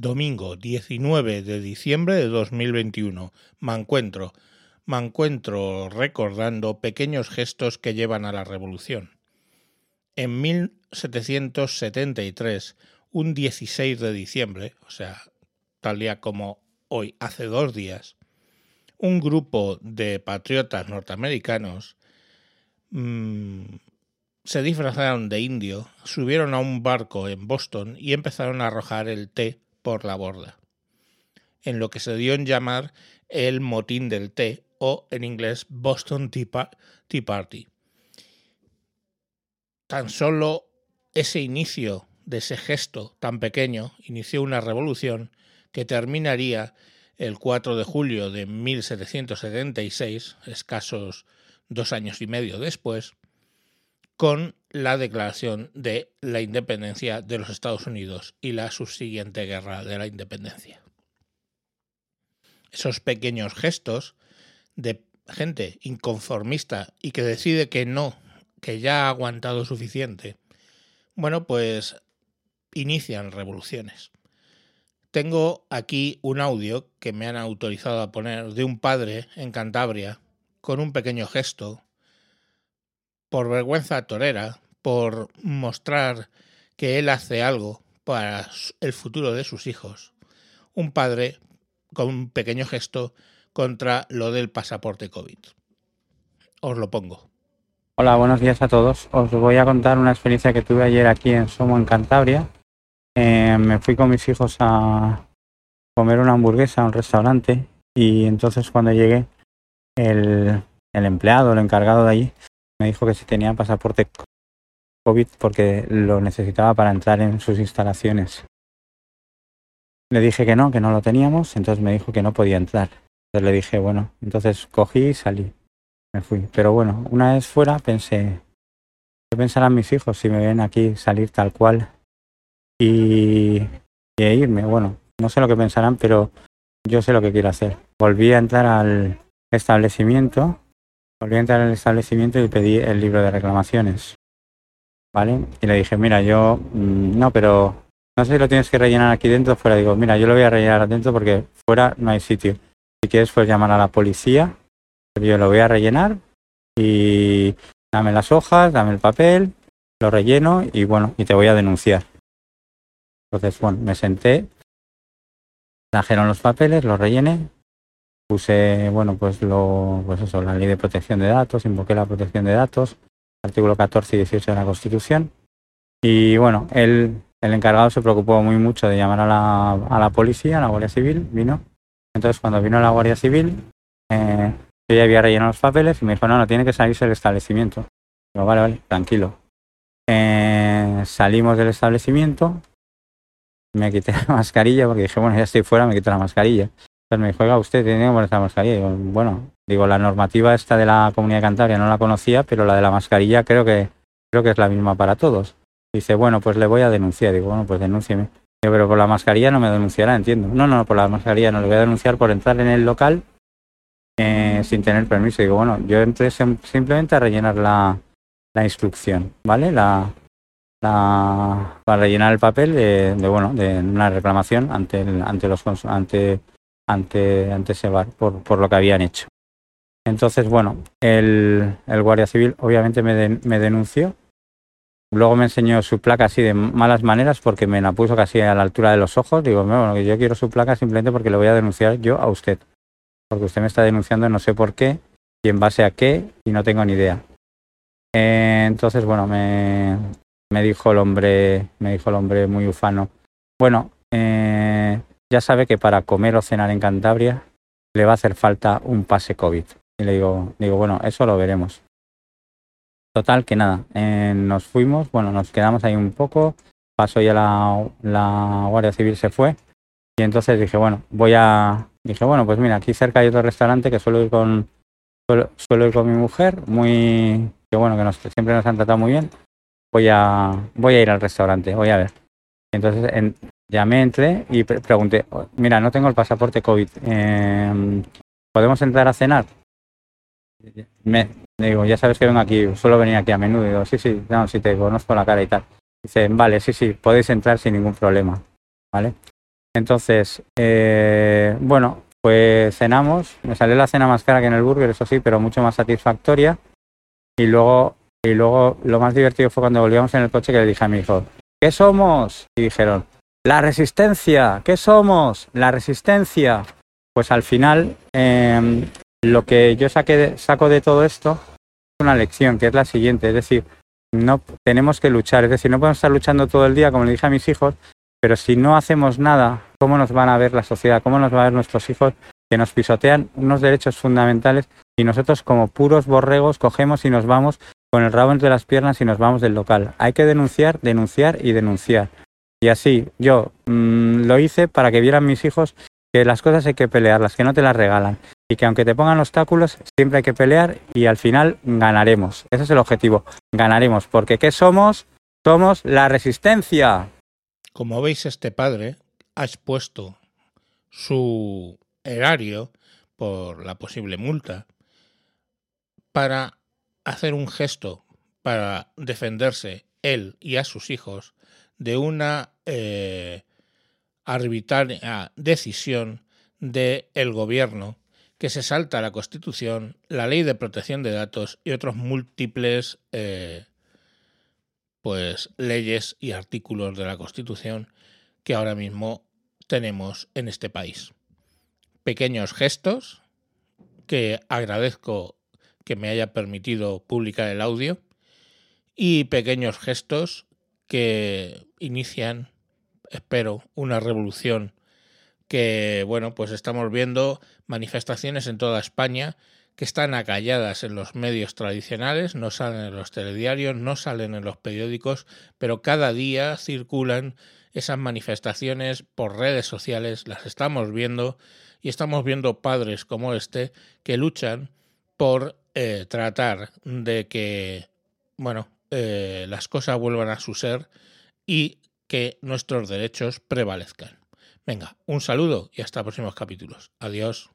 Domingo 19 de diciembre de 2021. Me encuentro. Me encuentro recordando pequeños gestos que llevan a la revolución. En 1773, un 16 de diciembre, o sea, tal día como hoy, hace dos días, un grupo de patriotas norteamericanos mmm, se disfrazaron de indio, subieron a un barco en Boston y empezaron a arrojar el té por la borda, en lo que se dio en llamar el motín del té o en inglés Boston Tea Party. Tan solo ese inicio de ese gesto tan pequeño inició una revolución que terminaría el 4 de julio de 1776, escasos dos años y medio después, con la declaración de la independencia de los Estados Unidos y la subsiguiente guerra de la independencia. Esos pequeños gestos de gente inconformista y que decide que no, que ya ha aguantado suficiente, bueno, pues inician revoluciones. Tengo aquí un audio que me han autorizado a poner de un padre en Cantabria con un pequeño gesto por vergüenza torera, por mostrar que él hace algo para el futuro de sus hijos. Un padre con un pequeño gesto contra lo del pasaporte COVID. Os lo pongo. Hola, buenos días a todos. Os voy a contar una experiencia que tuve ayer aquí en Somo, en Cantabria. Eh, me fui con mis hijos a comer una hamburguesa a un restaurante y entonces cuando llegué el, el empleado, el encargado de allí, me dijo que si tenía pasaporte COVID porque lo necesitaba para entrar en sus instalaciones. Le dije que no, que no lo teníamos, entonces me dijo que no podía entrar. Entonces le dije, bueno, entonces cogí y salí. Me fui. Pero bueno, una vez fuera pensé, ¿qué pensarán mis hijos si me ven aquí salir tal cual y, y irme? Bueno, no sé lo que pensarán, pero yo sé lo que quiero hacer. Volví a entrar al establecimiento Volví a entrar al establecimiento y pedí el libro de reclamaciones. ¿Vale? Y le dije, mira, yo, mm, no, pero no sé si lo tienes que rellenar aquí dentro o fuera. Digo, mira, yo lo voy a rellenar adentro porque fuera no hay sitio. Si quieres, pues llamar a la policía. Yo lo voy a rellenar y dame las hojas, dame el papel, lo relleno y bueno, y te voy a denunciar. Entonces, bueno, me senté, trajeron los papeles, los rellené, puse, bueno, pues lo, pues eso, la ley de protección de datos, invoqué la protección de datos, artículo 14 y 18 de la Constitución. Y bueno, él, el encargado se preocupó muy mucho de llamar a la, a la policía, a la Guardia Civil, vino. Entonces cuando vino la Guardia Civil, eh, yo ya había rellenado los papeles y me dijo, no, no, tiene que salirse del establecimiento. Digo, vale, vale, tranquilo. Eh, salimos del establecimiento, me quité la mascarilla porque dije, bueno, ya estoy fuera, me quito la mascarilla. Me oiga, usted tiene que ponerse la mascarilla. Digo, bueno, digo, la normativa esta de la Comunidad Cantabria no la conocía, pero la de la mascarilla creo que, creo que es la misma para todos. Dice, bueno, pues le voy a denunciar. Digo, bueno, pues denúncieme. Digo, pero por la mascarilla no me denunciará, entiendo. No, no, por la mascarilla no, le voy a denunciar por entrar en el local eh, sin tener permiso. Digo, bueno, yo entré simplemente a rellenar la, la instrucción, ¿vale? La, la, para rellenar el papel de, de, bueno de una reclamación ante el, ante los ante ante, ante ese bar por, por lo que habían hecho. Entonces, bueno, el, el guardia civil obviamente me, me denunció. Luego me enseñó su placa así de malas maneras porque me la puso casi a la altura de los ojos. Digo, bueno, yo quiero su placa simplemente porque le voy a denunciar yo a usted. Porque usted me está denunciando no sé por qué y en base a qué y no tengo ni idea. Eh, entonces, bueno, me, me dijo el hombre, me dijo el hombre muy ufano. Bueno, eh, ya sabe que para comer o cenar en Cantabria le va a hacer falta un pase COVID. Y le digo, digo bueno, eso lo veremos. Total, que nada, eh, nos fuimos, bueno, nos quedamos ahí un poco, pasó ya la, Guardia Civil, se fue, y entonces dije, bueno, voy a, dije, bueno, pues mira, aquí cerca hay otro restaurante que suelo ir con, suelo, ir con mi mujer, muy, que bueno, que siempre nos han tratado muy bien, voy a, voy a ir al restaurante, voy a ver. Entonces en, Llamé, entré y pregunté, oh, mira, no tengo el pasaporte COVID, em, ¿podemos entrar a cenar? Me digo, ya sabes que vengo aquí, suelo venir aquí a menudo. Digo, sí, sí, no, sí te conozco la cara y tal. Dice, vale, sí, sí, podéis entrar sin ningún problema. ¿Vale? Entonces, eh, bueno, pues cenamos. Me salió la cena más cara que en el burger, eso sí, pero mucho más satisfactoria. Y luego, y luego lo más divertido fue cuando volvíamos en el coche que le dije a mi hijo, ¿qué somos? Y dijeron, la resistencia. ¿Qué somos? La resistencia. Pues al final, em, lo que yo saqué saco de todo esto es una lección, que es la siguiente. Es decir, no tenemos que luchar. Es decir, no podemos estar luchando todo el día, como le dije a mis hijos, pero si no hacemos nada, ¿cómo nos van a ver la sociedad? ¿Cómo nos van a ver nuestros hijos que nos pisotean unos derechos fundamentales y nosotros como puros borregos cogemos y nos vamos con el rabo entre las piernas y nos vamos del local? Hay que denunciar, denunciar y denunciar. Y así yo mm, lo hice para que vieran mis hijos que las cosas hay que pelearlas, que no te las regalan. Y que aunque te pongan obstáculos, siempre hay que pelear y al final ganaremos. Ese es el objetivo, ganaremos. Porque ¿qué somos? Somos la resistencia. Como veis, este padre ha expuesto su erario por la posible multa para hacer un gesto para defenderse él y a sus hijos de una eh, arbitraria decisión del el gobierno que se salta la Constitución, la Ley de Protección de Datos y otros múltiples eh, pues, leyes y artículos de la Constitución que ahora mismo tenemos en este país. Pequeños gestos que agradezco que me haya permitido publicar el audio y pequeños gestos que inician, espero, una revolución que, bueno, pues estamos viendo manifestaciones en toda España que están acalladas en los medios tradicionales, no salen en los telediarios, no salen en los periódicos, pero cada día circulan esas manifestaciones por redes sociales, las estamos viendo y estamos viendo padres como este que luchan por eh, tratar de que, bueno, eh, las cosas vuelvan a su ser y que nuestros derechos prevalezcan. Venga, un saludo y hasta próximos capítulos. Adiós.